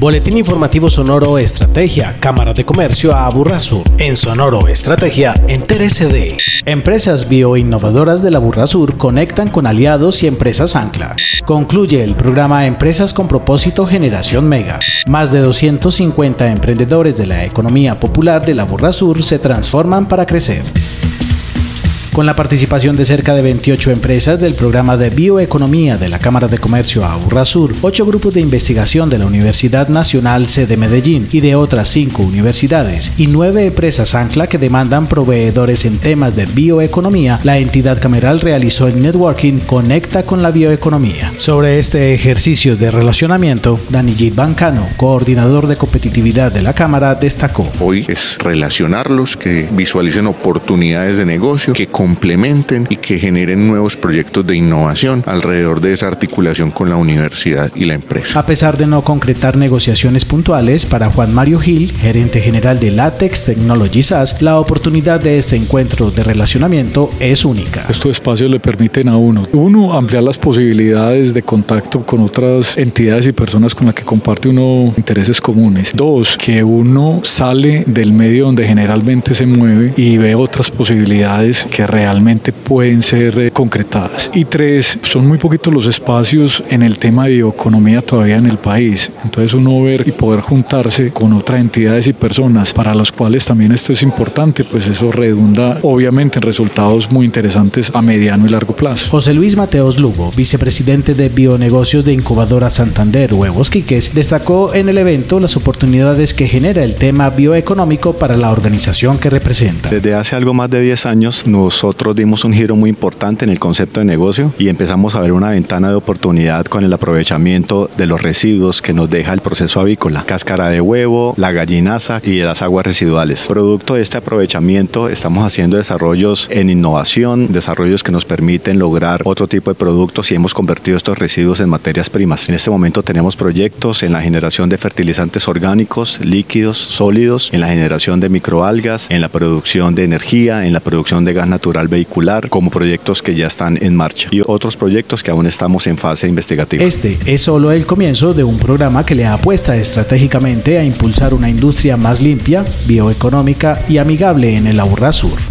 Boletín informativo Sonoro Estrategia, Cámara de Comercio a Sur. En Sonoro Estrategia, entérese de Empresas bioinnovadoras de la Sur conectan con aliados y empresas ancla. Concluye el programa Empresas con propósito Generación Mega. Más de 250 emprendedores de la economía popular de la Sur se transforman para crecer con la participación de cerca de 28 empresas del programa de bioeconomía de la Cámara de Comercio Sur, ocho grupos de investigación de la Universidad Nacional C de Medellín y de otras cinco universidades y nueve empresas ancla que demandan proveedores en temas de bioeconomía, la entidad cameral realizó el networking Conecta con la bioeconomía. Sobre este ejercicio de relacionamiento, Danijit Bancano, coordinador de competitividad de la Cámara, destacó. Hoy es relacionarlos, que visualicen oportunidades de negocio, que complementen y que generen nuevos proyectos de innovación alrededor de esa articulación con la universidad y la empresa. A pesar de no concretar negociaciones puntuales, para Juan Mario Gil, gerente general de Latex Technology SAS, la oportunidad de este encuentro de relacionamiento es única. Estos espacios le permiten a uno, uno, ampliar las posibilidades de contacto con otras entidades y personas con las que comparte uno intereses comunes. Dos, que uno sale del medio donde generalmente se mueve y ve otras posibilidades que realmente pueden ser eh, concretadas. Y tres, son muy poquitos los espacios en el tema de bioeconomía todavía en el país. Entonces uno ver y poder juntarse con otras entidades y personas para las cuales también esto es importante, pues eso redunda obviamente en resultados muy interesantes a mediano y largo plazo. José Luis Mateos Lugo, vicepresidente de Bionegocios de Incubadora Santander Huevos Quiques, destacó en el evento las oportunidades que genera el tema bioeconómico para la organización que representa. Desde hace algo más de 10 años nos nosotros dimos un giro muy importante en el concepto de negocio y empezamos a ver una ventana de oportunidad con el aprovechamiento de los residuos que nos deja el proceso avícola, cáscara de huevo, la gallinaza y las aguas residuales. Producto de este aprovechamiento estamos haciendo desarrollos en innovación, desarrollos que nos permiten lograr otro tipo de productos y hemos convertido estos residuos en materias primas. En este momento tenemos proyectos en la generación de fertilizantes orgánicos, líquidos, sólidos, en la generación de microalgas, en la producción de energía, en la producción de gas natural vehicular como proyectos que ya están en marcha y otros proyectos que aún estamos en fase investigativa. Este es solo el comienzo de un programa que le apuesta estratégicamente a impulsar una industria más limpia, bioeconómica y amigable en el Aburrá Sur.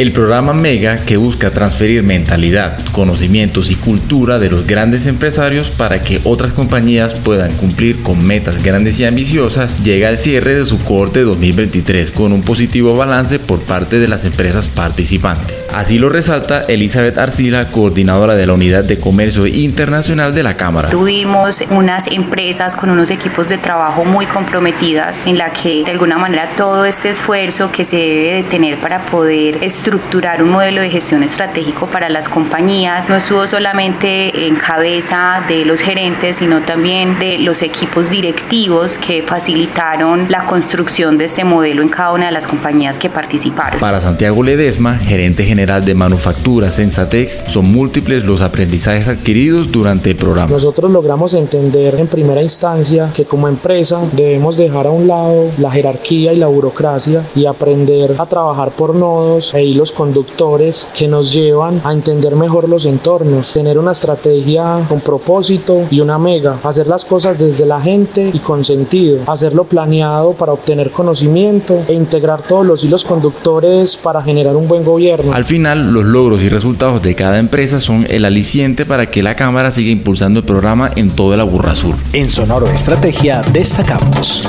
El programa Mega, que busca transferir mentalidad, conocimientos y cultura de los grandes empresarios para que otras compañías puedan cumplir con metas grandes y ambiciosas, llega al cierre de su corte 2023 con un positivo balance por parte de las empresas participantes. Así lo resalta Elizabeth Arcila, coordinadora de la Unidad de Comercio Internacional de la Cámara. Tuvimos unas empresas con unos equipos de trabajo muy comprometidas en la que de alguna manera todo este esfuerzo que se debe de tener para poder estructurar estructurar un modelo de gestión estratégico para las compañías no estuvo solamente en cabeza de los gerentes, sino también de los equipos directivos que facilitaron la construcción de este modelo en cada una de las compañías que participaron. Para Santiago Ledesma, gerente general de manufactura Sensatex, son múltiples los aprendizajes adquiridos durante el programa. Nosotros logramos entender en primera instancia que como empresa debemos dejar a un lado la jerarquía y la burocracia y aprender a trabajar por nodos e los conductores que nos llevan a entender mejor los entornos, tener una estrategia con propósito y una mega, hacer las cosas desde la gente y con sentido, hacerlo planeado para obtener conocimiento e integrar todos los hilos conductores para generar un buen gobierno. Al final, los logros y resultados de cada empresa son el aliciente para que la Cámara siga impulsando el programa en toda la Burra Sur. En Sonoro Estrategia destacamos.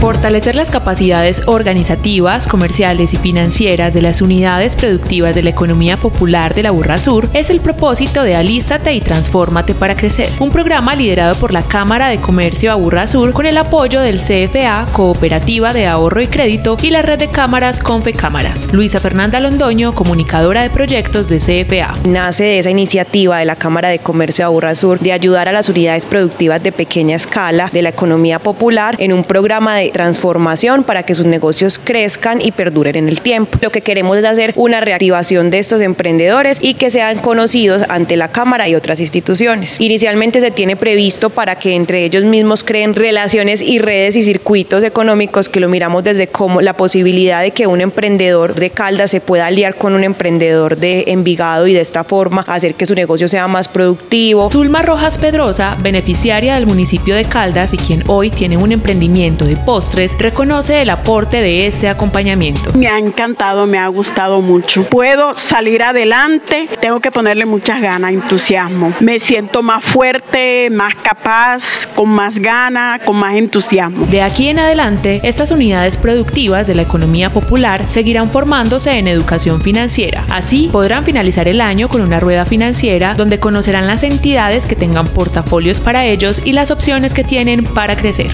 Fortalecer las capacidades organizativas, comerciales y financieras de las unidades productivas de la economía popular de la Burra Sur es el propósito de Alístate y Transfórmate para Crecer, un programa liderado por la Cámara de Comercio Aburra Sur con el apoyo del CFA, Cooperativa de Ahorro y Crédito y la red de cámaras Confe Cámaras. Luisa Fernanda Londoño, comunicadora de proyectos de CFA. Nace de esa iniciativa de la Cámara de Comercio Aburra Sur de ayudar a las unidades productivas de pequeña escala de la economía popular en un programa de transformación para que sus negocios crezcan y perduren en el tiempo. Lo que queremos es hacer una reactivación de estos emprendedores y que sean conocidos ante la Cámara y otras instituciones. Inicialmente se tiene previsto para que entre ellos mismos creen relaciones y redes y circuitos económicos que lo miramos desde como la posibilidad de que un emprendedor de Caldas se pueda aliar con un emprendedor de Envigado y de esta forma hacer que su negocio sea más productivo. Zulma Rojas Pedrosa, beneficiaria del municipio de Caldas y quien hoy tiene un emprendimiento de postres, reconoce el aporte de ese acompañamiento. Me ha encantado, me ha gustado mucho. Puedo salir adelante, tengo que ponerle muchas ganas, entusiasmo. Me siento más fuerte, más capaz, con más ganas, con más entusiasmo. De aquí en adelante, estas unidades productivas de la economía popular seguirán formándose en educación financiera. Así podrán finalizar el año con una rueda financiera donde conocerán las entidades que tengan portafolios para ellos y las opciones que tienen para crecer.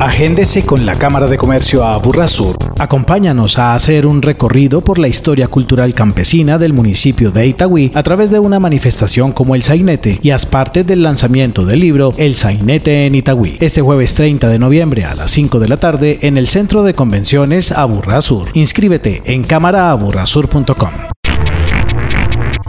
Agéndese con la Cámara de Comercio a Burrasur. Acompáñanos a hacer un recorrido por la historia cultural campesina del municipio de Itagüí a través de una manifestación como el Sainete y haz parte del lanzamiento del libro El Sainete en Itagüí. Este jueves 30 de noviembre a las 5 de la tarde en el Centro de Convenciones Aburrasur. Inscríbete en cámaraaburrasur.com.